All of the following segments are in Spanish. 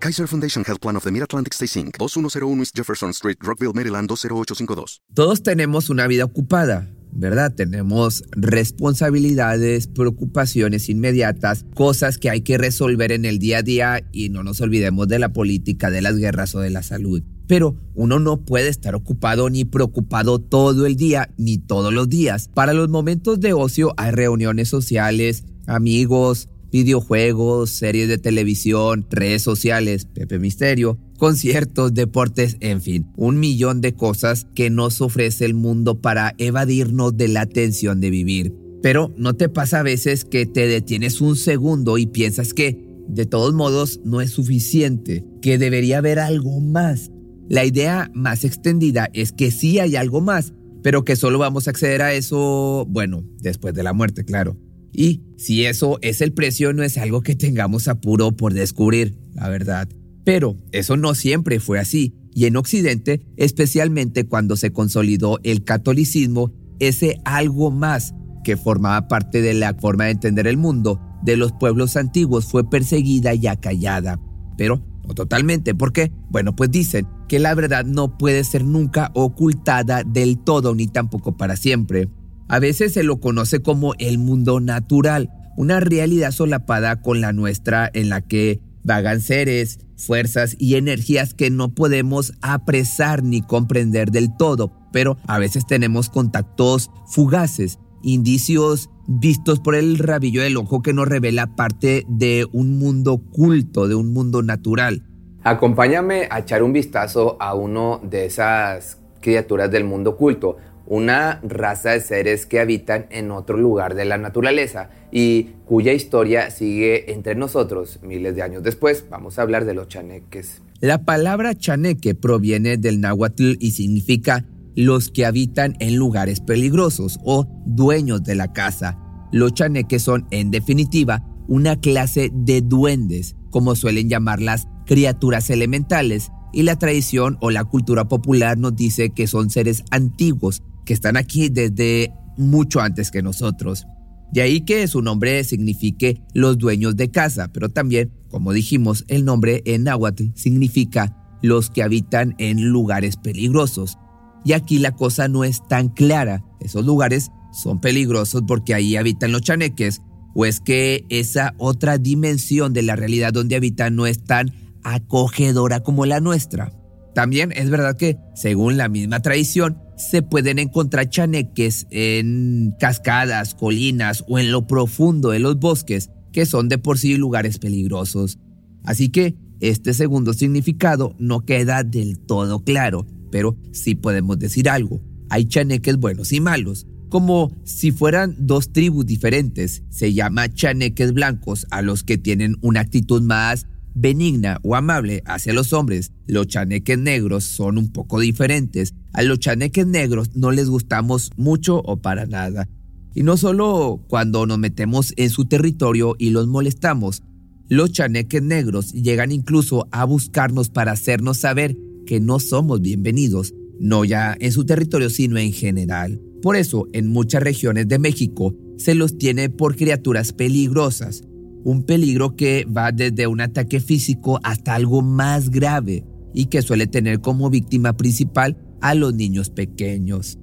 Kaiser Foundation Health Plan of the Mid-Atlantic Stay Inc., 2101 East Jefferson Street, Rockville, Maryland, 20852. Todos tenemos una vida ocupada, ¿verdad? Tenemos responsabilidades, preocupaciones inmediatas, cosas que hay que resolver en el día a día y no nos olvidemos de la política, de las guerras o de la salud. Pero uno no puede estar ocupado ni preocupado todo el día ni todos los días. Para los momentos de ocio hay reuniones sociales, amigos, videojuegos, series de televisión, redes sociales, Pepe Misterio, conciertos, deportes, en fin, un millón de cosas que nos ofrece el mundo para evadirnos de la tensión de vivir. Pero ¿no te pasa a veces que te detienes un segundo y piensas que, de todos modos, no es suficiente, que debería haber algo más? La idea más extendida es que sí hay algo más, pero que solo vamos a acceder a eso, bueno, después de la muerte, claro. Y si eso es el precio, no es algo que tengamos apuro por descubrir, la verdad. Pero eso no siempre fue así, y en Occidente, especialmente cuando se consolidó el catolicismo, ese algo más que formaba parte de la forma de entender el mundo de los pueblos antiguos fue perseguida y acallada. Pero no totalmente, ¿por qué? Bueno, pues dicen que la verdad no puede ser nunca ocultada del todo ni tampoco para siempre. A veces se lo conoce como el mundo natural, una realidad solapada con la nuestra en la que vagan seres, fuerzas y energías que no podemos apresar ni comprender del todo, pero a veces tenemos contactos fugaces, indicios vistos por el rabillo del ojo que nos revela parte de un mundo culto, de un mundo natural. Acompáñame a echar un vistazo a uno de esas criaturas del mundo culto, una raza de seres que habitan en otro lugar de la naturaleza y cuya historia sigue entre nosotros miles de años después. Vamos a hablar de los chaneques. La palabra chaneque proviene del náhuatl y significa los que habitan en lugares peligrosos o dueños de la casa. Los chaneques son, en definitiva, una clase de duendes, como suelen llamarlas criaturas elementales, y la tradición o la cultura popular nos dice que son seres antiguos que están aquí desde mucho antes que nosotros. De ahí que su nombre signifique los dueños de casa, pero también, como dijimos, el nombre en náhuatl significa los que habitan en lugares peligrosos. Y aquí la cosa no es tan clara. Esos lugares son peligrosos porque ahí habitan los chaneques, o es que esa otra dimensión de la realidad donde habitan no es tan acogedora como la nuestra. También es verdad que, según la misma tradición, se pueden encontrar chaneques en cascadas, colinas o en lo profundo de los bosques, que son de por sí lugares peligrosos. Así que este segundo significado no queda del todo claro, pero sí podemos decir algo. Hay chaneques buenos y malos, como si fueran dos tribus diferentes. Se llama chaneques blancos a los que tienen una actitud más benigna o amable hacia los hombres. Los chaneques negros son un poco diferentes. A los chaneques negros no les gustamos mucho o para nada. Y no solo cuando nos metemos en su territorio y los molestamos. Los chaneques negros llegan incluso a buscarnos para hacernos saber que no somos bienvenidos, no ya en su territorio, sino en general. Por eso, en muchas regiones de México se los tiene por criaturas peligrosas, un peligro que va desde un ataque físico hasta algo más grave y que suele tener como víctima principal a los niños pequeños.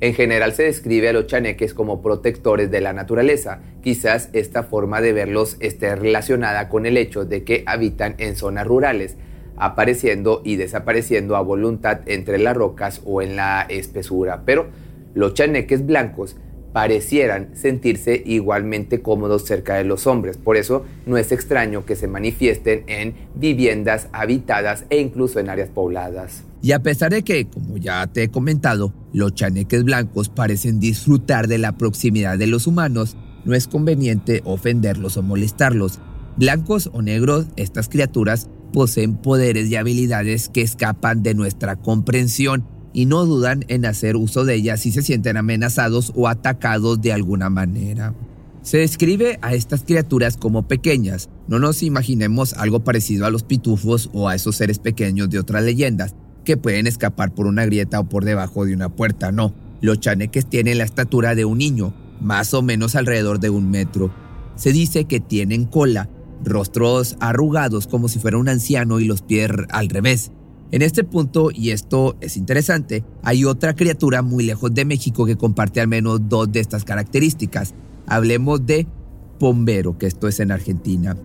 En general se describe a los chaneques como protectores de la naturaleza. Quizás esta forma de verlos esté relacionada con el hecho de que habitan en zonas rurales, apareciendo y desapareciendo a voluntad entre las rocas o en la espesura. Pero los chaneques blancos parecieran sentirse igualmente cómodos cerca de los hombres. Por eso no es extraño que se manifiesten en viviendas habitadas e incluso en áreas pobladas. Y a pesar de que, como ya te he comentado, los chaneques blancos parecen disfrutar de la proximidad de los humanos, no es conveniente ofenderlos o molestarlos. Blancos o negros, estas criaturas poseen poderes y habilidades que escapan de nuestra comprensión y no dudan en hacer uso de ellas si se sienten amenazados o atacados de alguna manera. Se describe a estas criaturas como pequeñas. No nos imaginemos algo parecido a los pitufos o a esos seres pequeños de otras leyendas que pueden escapar por una grieta o por debajo de una puerta. No, los chaneques tienen la estatura de un niño, más o menos alrededor de un metro. Se dice que tienen cola, rostros arrugados como si fuera un anciano y los pies al revés. En este punto, y esto es interesante, hay otra criatura muy lejos de México que comparte al menos dos de estas características. Hablemos de Pombero, que esto es en Argentina.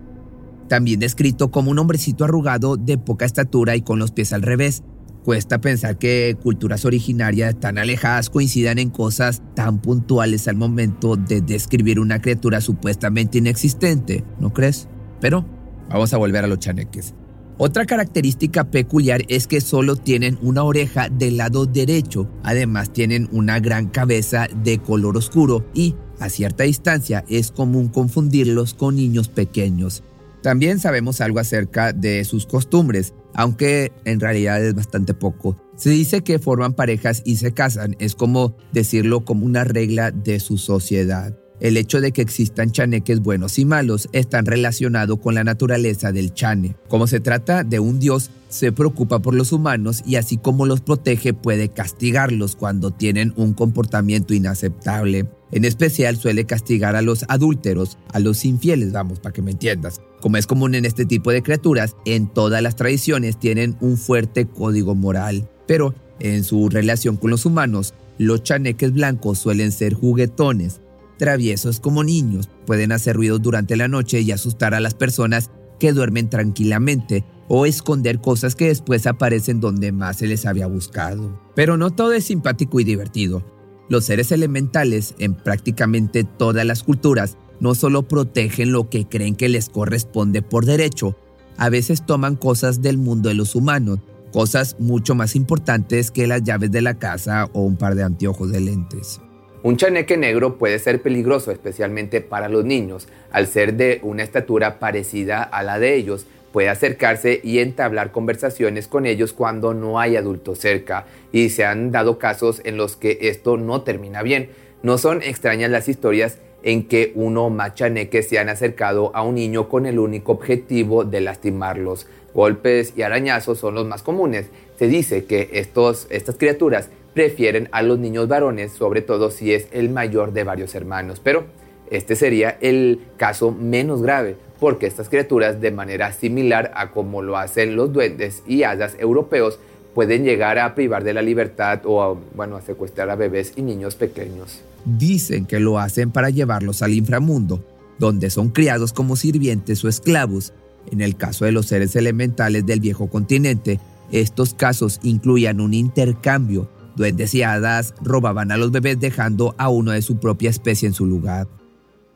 También descrito como un hombrecito arrugado de poca estatura y con los pies al revés. Cuesta pensar que culturas originarias tan alejadas coincidan en cosas tan puntuales al momento de describir una criatura supuestamente inexistente, ¿no crees? Pero vamos a volver a los chaneques. Otra característica peculiar es que solo tienen una oreja del lado derecho, además tienen una gran cabeza de color oscuro y a cierta distancia es común confundirlos con niños pequeños. También sabemos algo acerca de sus costumbres, aunque en realidad es bastante poco. Se dice que forman parejas y se casan, es como decirlo como una regla de su sociedad. El hecho de que existan chaneques buenos y malos está relacionado con la naturaleza del chane. Como se trata de un dios, se preocupa por los humanos y así como los protege puede castigarlos cuando tienen un comportamiento inaceptable. En especial suele castigar a los adúlteros, a los infieles, vamos, para que me entiendas. Como es común en este tipo de criaturas, en todas las tradiciones tienen un fuerte código moral. Pero en su relación con los humanos, los chaneques blancos suelen ser juguetones, traviesos como niños, pueden hacer ruidos durante la noche y asustar a las personas que duermen tranquilamente o esconder cosas que después aparecen donde más se les había buscado. Pero no todo es simpático y divertido. Los seres elementales en prácticamente todas las culturas no solo protegen lo que creen que les corresponde por derecho, a veces toman cosas del mundo de los humanos, cosas mucho más importantes que las llaves de la casa o un par de anteojos de lentes. Un chaneque negro puede ser peligroso, especialmente para los niños, al ser de una estatura parecida a la de ellos. Puede acercarse y entablar conversaciones con ellos cuando no hay adultos cerca, y se han dado casos en los que esto no termina bien. No son extrañas las historias en que uno chaneques se han acercado a un niño con el único objetivo de lastimarlos. Golpes y arañazos son los más comunes. Se dice que estos, estas criaturas prefieren a los niños varones, sobre todo si es el mayor de varios hermanos. Pero este sería el caso menos grave, porque estas criaturas, de manera similar a como lo hacen los duendes y hadas europeos, pueden llegar a privar de la libertad o a, bueno, a secuestrar a bebés y niños pequeños. Dicen que lo hacen para llevarlos al inframundo, donde son criados como sirvientes o esclavos. En el caso de los seres elementales del viejo continente, estos casos incluían un intercambio Duendes y hadas robaban a los bebés dejando a uno de su propia especie en su lugar.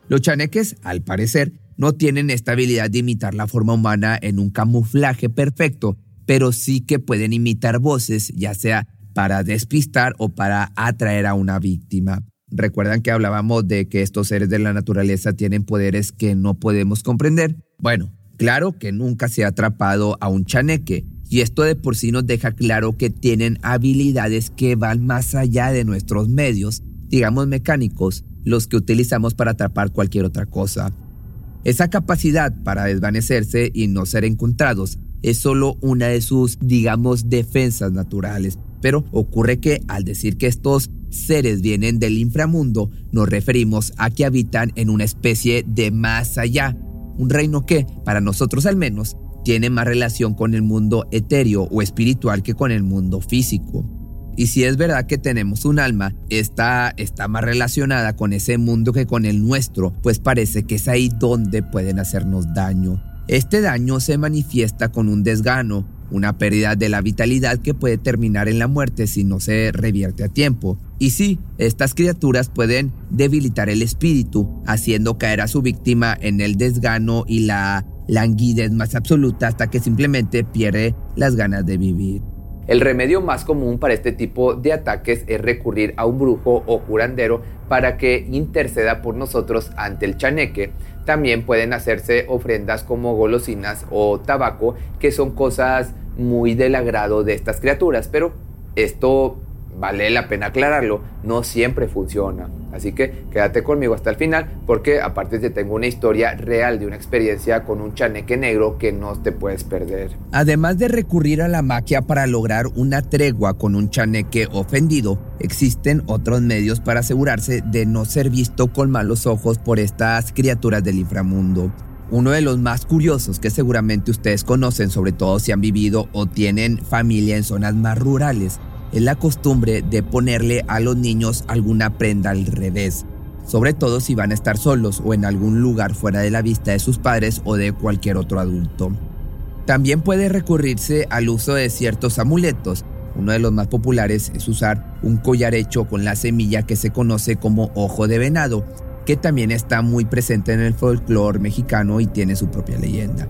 Los chaneques, al parecer, no tienen esta habilidad de imitar la forma humana en un camuflaje perfecto, pero sí que pueden imitar voces, ya sea para despistar o para atraer a una víctima. ¿Recuerdan que hablábamos de que estos seres de la naturaleza tienen poderes que no podemos comprender? Bueno, claro que nunca se ha atrapado a un chaneque, y esto de por sí nos deja claro que tienen habilidades que van más allá de nuestros medios, digamos mecánicos, los que utilizamos para atrapar cualquier otra cosa. Esa capacidad para desvanecerse y no ser encontrados es solo una de sus, digamos, defensas naturales. Pero ocurre que al decir que estos seres vienen del inframundo, nos referimos a que habitan en una especie de más allá, un reino que, para nosotros al menos, tiene más relación con el mundo etéreo o espiritual que con el mundo físico. Y si es verdad que tenemos un alma, esta está más relacionada con ese mundo que con el nuestro, pues parece que es ahí donde pueden hacernos daño. Este daño se manifiesta con un desgano, una pérdida de la vitalidad que puede terminar en la muerte si no se revierte a tiempo. Y sí, estas criaturas pueden debilitar el espíritu, haciendo caer a su víctima en el desgano y la languidez más absoluta hasta que simplemente pierde las ganas de vivir. El remedio más común para este tipo de ataques es recurrir a un brujo o curandero para que interceda por nosotros ante el chaneque. También pueden hacerse ofrendas como golosinas o tabaco, que son cosas muy del agrado de estas criaturas, pero Esto vale la pena aclararlo, no siempre funciona. Así que quédate conmigo hasta el final porque aparte te tengo una historia real de una experiencia con un chaneque negro que no te puedes perder. Además de recurrir a la magia para lograr una tregua con un chaneque ofendido, existen otros medios para asegurarse de no ser visto con malos ojos por estas criaturas del inframundo. Uno de los más curiosos que seguramente ustedes conocen, sobre todo si han vivido o tienen familia en zonas más rurales, es la costumbre de ponerle a los niños alguna prenda al revés, sobre todo si van a estar solos o en algún lugar fuera de la vista de sus padres o de cualquier otro adulto. También puede recurrirse al uso de ciertos amuletos. Uno de los más populares es usar un collar hecho con la semilla que se conoce como ojo de venado, que también está muy presente en el folclore mexicano y tiene su propia leyenda.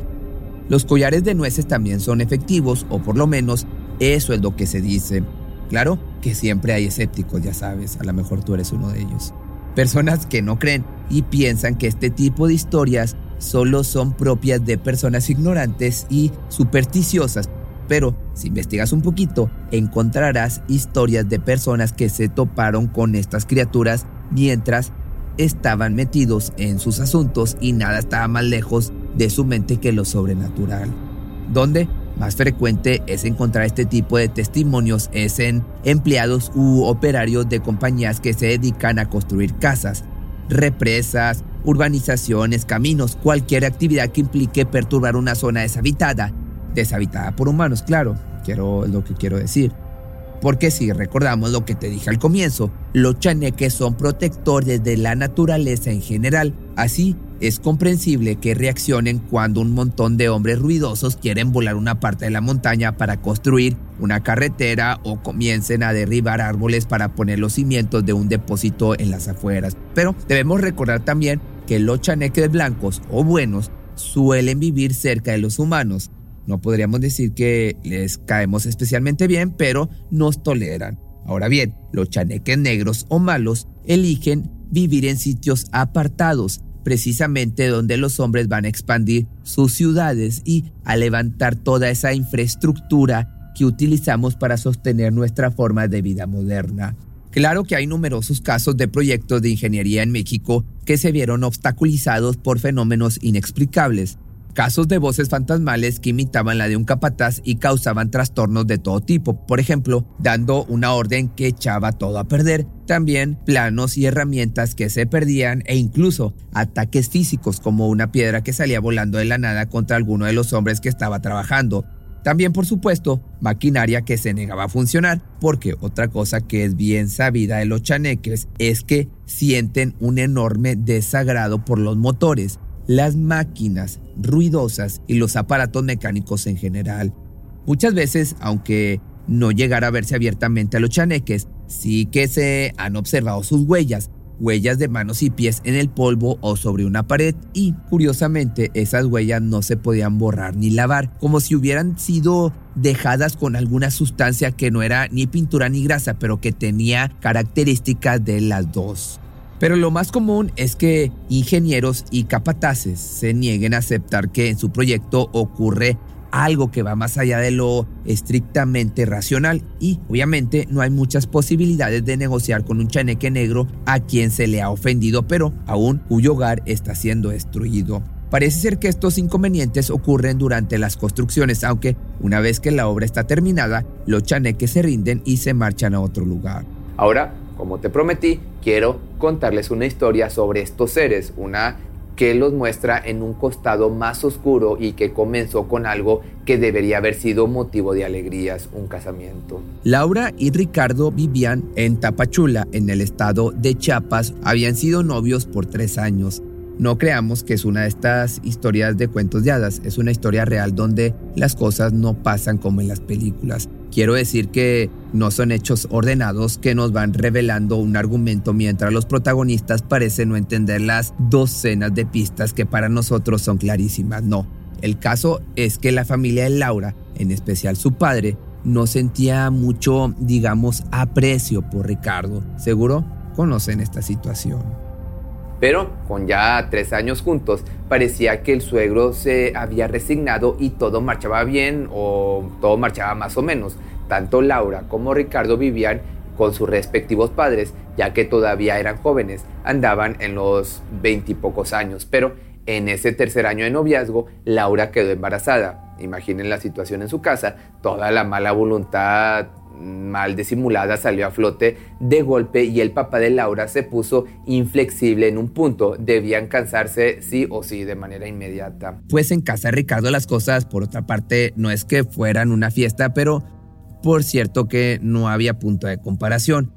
Los collares de nueces también son efectivos, o por lo menos eso es lo que se dice. Claro que siempre hay escépticos, ya sabes, a lo mejor tú eres uno de ellos. Personas que no creen y piensan que este tipo de historias solo son propias de personas ignorantes y supersticiosas. Pero si investigas un poquito, encontrarás historias de personas que se toparon con estas criaturas mientras estaban metidos en sus asuntos y nada estaba más lejos de su mente que lo sobrenatural. ¿Dónde? Más frecuente es encontrar este tipo de testimonios es en empleados u operarios de compañías que se dedican a construir casas, represas, urbanizaciones, caminos, cualquier actividad que implique perturbar una zona deshabitada, deshabitada por humanos, claro, quiero lo que quiero decir. Porque si recordamos lo que te dije al comienzo, los chaneques son protectores de la naturaleza en general, así es comprensible que reaccionen cuando un montón de hombres ruidosos quieren volar una parte de la montaña para construir una carretera o comiencen a derribar árboles para poner los cimientos de un depósito en las afueras. Pero debemos recordar también que los chaneques blancos o buenos suelen vivir cerca de los humanos. No podríamos decir que les caemos especialmente bien, pero nos toleran. Ahora bien, los chaneques negros o malos eligen vivir en sitios apartados, precisamente donde los hombres van a expandir sus ciudades y a levantar toda esa infraestructura que utilizamos para sostener nuestra forma de vida moderna. Claro que hay numerosos casos de proyectos de ingeniería en México que se vieron obstaculizados por fenómenos inexplicables, casos de voces fantasmales que imitaban la de un capataz y causaban trastornos de todo tipo, por ejemplo, dando una orden que echaba todo a perder, también planos y herramientas que se perdían e incluso ataques físicos como una piedra que salía volando de la nada contra alguno de los hombres que estaba trabajando. También, por supuesto, maquinaria que se negaba a funcionar, porque otra cosa que es bien sabida de los chaneques es que sienten un enorme desagrado por los motores, las máquinas ruidosas y los aparatos mecánicos en general. Muchas veces, aunque no llegara a verse abiertamente a los chaneques, sí que se han observado sus huellas, huellas de manos y pies en el polvo o sobre una pared y, curiosamente, esas huellas no se podían borrar ni lavar, como si hubieran sido dejadas con alguna sustancia que no era ni pintura ni grasa, pero que tenía características de las dos. Pero lo más común es que ingenieros y capataces se nieguen a aceptar que en su proyecto ocurre algo que va más allá de lo estrictamente racional y obviamente no hay muchas posibilidades de negociar con un chaneque negro a quien se le ha ofendido pero aún cuyo hogar está siendo destruido. Parece ser que estos inconvenientes ocurren durante las construcciones, aunque una vez que la obra está terminada, los chaneques se rinden y se marchan a otro lugar. Ahora como te prometí, quiero contarles una historia sobre estos seres, una que los muestra en un costado más oscuro y que comenzó con algo que debería haber sido motivo de alegrías, un casamiento. Laura y Ricardo vivían en Tapachula, en el estado de Chiapas. Habían sido novios por tres años. No creamos que es una de estas historias de cuentos de hadas, es una historia real donde las cosas no pasan como en las películas. Quiero decir que no son hechos ordenados que nos van revelando un argumento mientras los protagonistas parecen no entender las docenas de pistas que para nosotros son clarísimas. No, el caso es que la familia de Laura, en especial su padre, no sentía mucho, digamos, aprecio por Ricardo. Seguro conocen esta situación. Pero con ya tres años juntos, parecía que el suegro se había resignado y todo marchaba bien o todo marchaba más o menos. tanto Laura como Ricardo vivían con sus respectivos padres, ya que todavía eran jóvenes, andaban en los veintipocos años, pero en ese tercer año de noviazgo, Laura quedó embarazada. Imaginen la situación en su casa, toda la mala voluntad mal disimulada salió a flote de golpe y el papá de Laura se puso inflexible en un punto. Debían cansarse sí o sí de manera inmediata. Pues en casa Ricardo las cosas, por otra parte, no es que fueran una fiesta, pero por cierto que no había punto de comparación.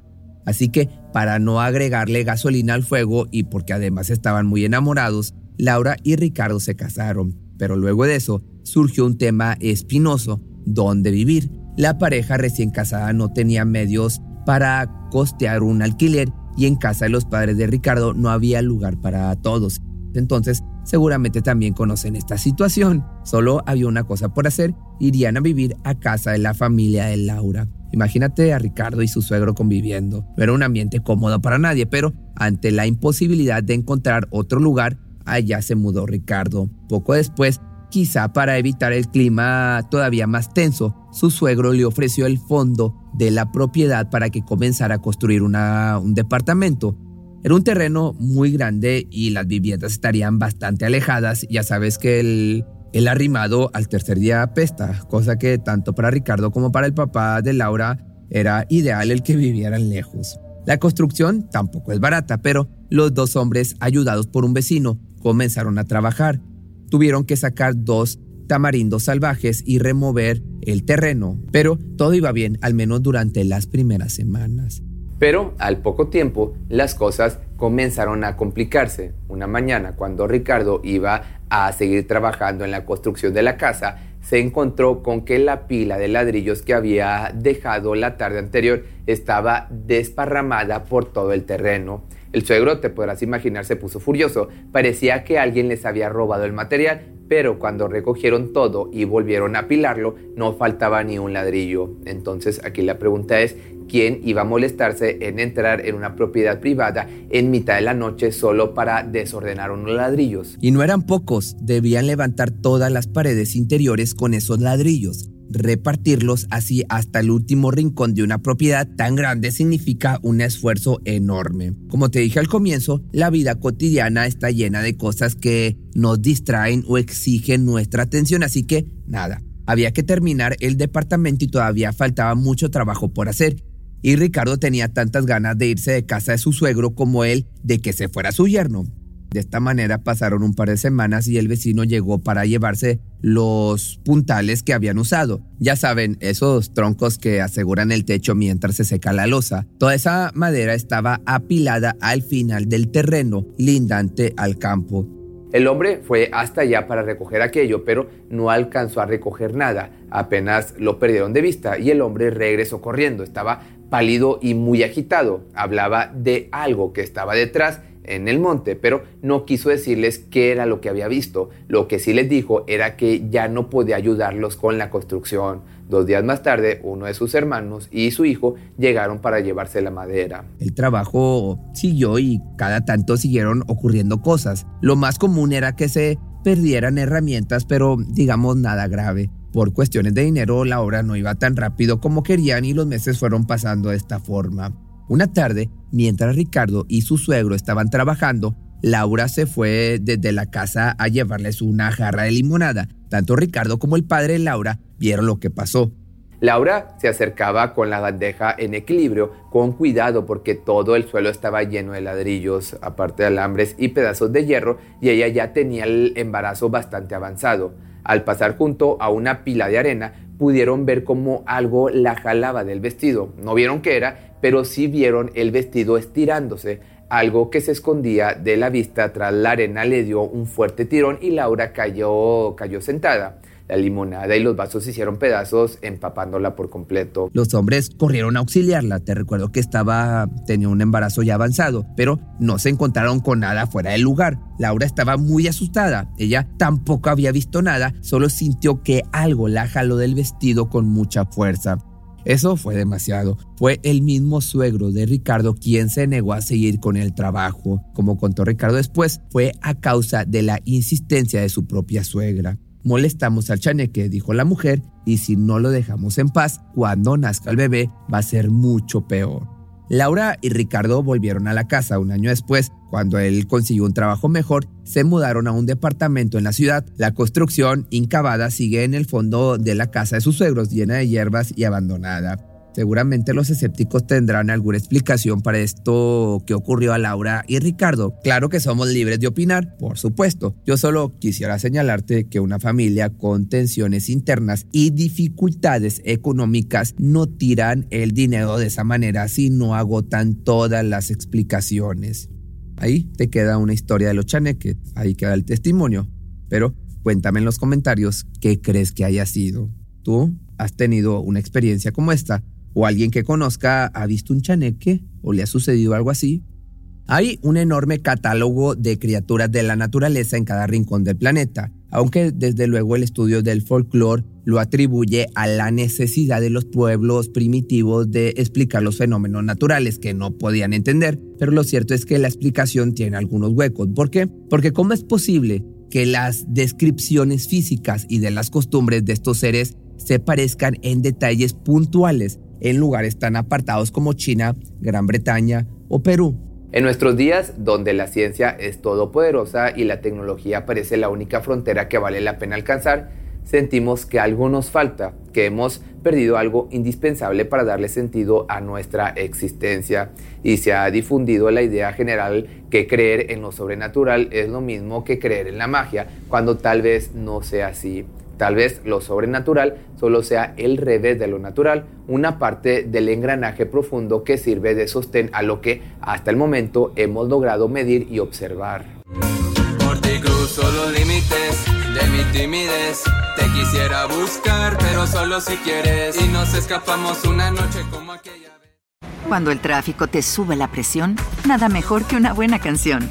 Así que para no agregarle gasolina al fuego y porque además estaban muy enamorados, Laura y Ricardo se casaron. Pero luego de eso surgió un tema espinoso, ¿dónde vivir? La pareja recién casada no tenía medios para costear un alquiler y en casa de los padres de Ricardo no había lugar para todos. Entonces, seguramente también conocen esta situación. Solo había una cosa por hacer, irían a vivir a casa de la familia de Laura. Imagínate a Ricardo y su suegro conviviendo. No era un ambiente cómodo para nadie, pero ante la imposibilidad de encontrar otro lugar, allá se mudó Ricardo. Poco después, Quizá para evitar el clima todavía más tenso, su suegro le ofreció el fondo de la propiedad para que comenzara a construir un departamento. Era un terreno muy grande y las viviendas estarían bastante alejadas. Ya sabes que el, el arrimado al tercer día apesta, cosa que tanto para Ricardo como para el papá de Laura era ideal el que vivieran lejos. La construcción tampoco es barata, pero los dos hombres, ayudados por un vecino, comenzaron a trabajar tuvieron que sacar dos tamarindos salvajes y remover el terreno, pero todo iba bien, al menos durante las primeras semanas. Pero al poco tiempo las cosas comenzaron a complicarse. Una mañana, cuando Ricardo iba a seguir trabajando en la construcción de la casa, se encontró con que la pila de ladrillos que había dejado la tarde anterior estaba desparramada por todo el terreno. El suegro, te podrás imaginar, se puso furioso. Parecía que alguien les había robado el material, pero cuando recogieron todo y volvieron a apilarlo, no faltaba ni un ladrillo. Entonces aquí la pregunta es, ¿quién iba a molestarse en entrar en una propiedad privada en mitad de la noche solo para desordenar unos ladrillos? Y no eran pocos, debían levantar todas las paredes interiores con esos ladrillos. Repartirlos así hasta el último rincón de una propiedad tan grande significa un esfuerzo enorme. Como te dije al comienzo, la vida cotidiana está llena de cosas que nos distraen o exigen nuestra atención, así que nada, había que terminar el departamento y todavía faltaba mucho trabajo por hacer. Y Ricardo tenía tantas ganas de irse de casa de su suegro como él de que se fuera su yerno. De esta manera pasaron un par de semanas y el vecino llegó para llevarse los puntales que habían usado. Ya saben, esos troncos que aseguran el techo mientras se seca la losa. Toda esa madera estaba apilada al final del terreno, lindante al campo. El hombre fue hasta allá para recoger aquello, pero no alcanzó a recoger nada. Apenas lo perdieron de vista y el hombre regresó corriendo. Estaba pálido y muy agitado. Hablaba de algo que estaba detrás en el monte, pero no quiso decirles qué era lo que había visto. Lo que sí les dijo era que ya no podía ayudarlos con la construcción. Dos días más tarde, uno de sus hermanos y su hijo llegaron para llevarse la madera. El trabajo siguió y cada tanto siguieron ocurriendo cosas. Lo más común era que se perdieran herramientas, pero digamos nada grave. Por cuestiones de dinero, la obra no iba tan rápido como querían y los meses fueron pasando de esta forma. Una tarde, mientras Ricardo y su suegro estaban trabajando, Laura se fue desde la casa a llevarles una jarra de limonada. Tanto Ricardo como el padre de Laura vieron lo que pasó. Laura se acercaba con la bandeja en equilibrio, con cuidado porque todo el suelo estaba lleno de ladrillos, aparte de alambres y pedazos de hierro, y ella ya tenía el embarazo bastante avanzado. Al pasar junto a una pila de arena, pudieron ver cómo algo la jalaba del vestido. No vieron qué era, pero sí vieron el vestido estirándose. Algo que se escondía de la vista tras la arena le dio un fuerte tirón y Laura cayó, cayó sentada. La limonada y los vasos se hicieron pedazos, empapándola por completo. Los hombres corrieron a auxiliarla. Te recuerdo que estaba, tenía un embarazo ya avanzado, pero no se encontraron con nada fuera del lugar. Laura estaba muy asustada. Ella tampoco había visto nada, solo sintió que algo la jaló del vestido con mucha fuerza. Eso fue demasiado. Fue el mismo suegro de Ricardo quien se negó a seguir con el trabajo. Como contó Ricardo después, fue a causa de la insistencia de su propia suegra. Molestamos al chaneque, dijo la mujer, y si no lo dejamos en paz, cuando nazca el bebé va a ser mucho peor. Laura y Ricardo volvieron a la casa un año después. Cuando él consiguió un trabajo mejor, se mudaron a un departamento en la ciudad. La construcción incavada sigue en el fondo de la casa de sus suegros, llena de hierbas y abandonada. Seguramente los escépticos tendrán alguna explicación para esto que ocurrió a Laura y Ricardo. Claro que somos libres de opinar, por supuesto. Yo solo quisiera señalarte que una familia con tensiones internas y dificultades económicas no tiran el dinero de esa manera si no agotan todas las explicaciones. Ahí te queda una historia de los chaneques, ahí queda el testimonio. Pero cuéntame en los comentarios qué crees que haya sido. ¿Tú has tenido una experiencia como esta? O alguien que conozca ha visto un chaneque o le ha sucedido algo así. Hay un enorme catálogo de criaturas de la naturaleza en cada rincón del planeta, aunque desde luego el estudio del folclore lo atribuye a la necesidad de los pueblos primitivos de explicar los fenómenos naturales que no podían entender. Pero lo cierto es que la explicación tiene algunos huecos. ¿Por qué? Porque ¿cómo es posible que las descripciones físicas y de las costumbres de estos seres se parezcan en detalles puntuales en lugares tan apartados como China, Gran Bretaña o Perú. En nuestros días, donde la ciencia es todopoderosa y la tecnología parece la única frontera que vale la pena alcanzar, sentimos que algo nos falta, que hemos perdido algo indispensable para darle sentido a nuestra existencia y se ha difundido la idea general que creer en lo sobrenatural es lo mismo que creer en la magia, cuando tal vez no sea así. Tal vez lo sobrenatural solo sea el revés de lo natural, una parte del engranaje profundo que sirve de sostén a lo que hasta el momento hemos logrado medir y observar. Por ti cruzo los límites de mi timidez. Te quisiera buscar, pero solo si quieres. Y nos escapamos una noche como aquella vez. Cuando el tráfico te sube la presión, nada mejor que una buena canción.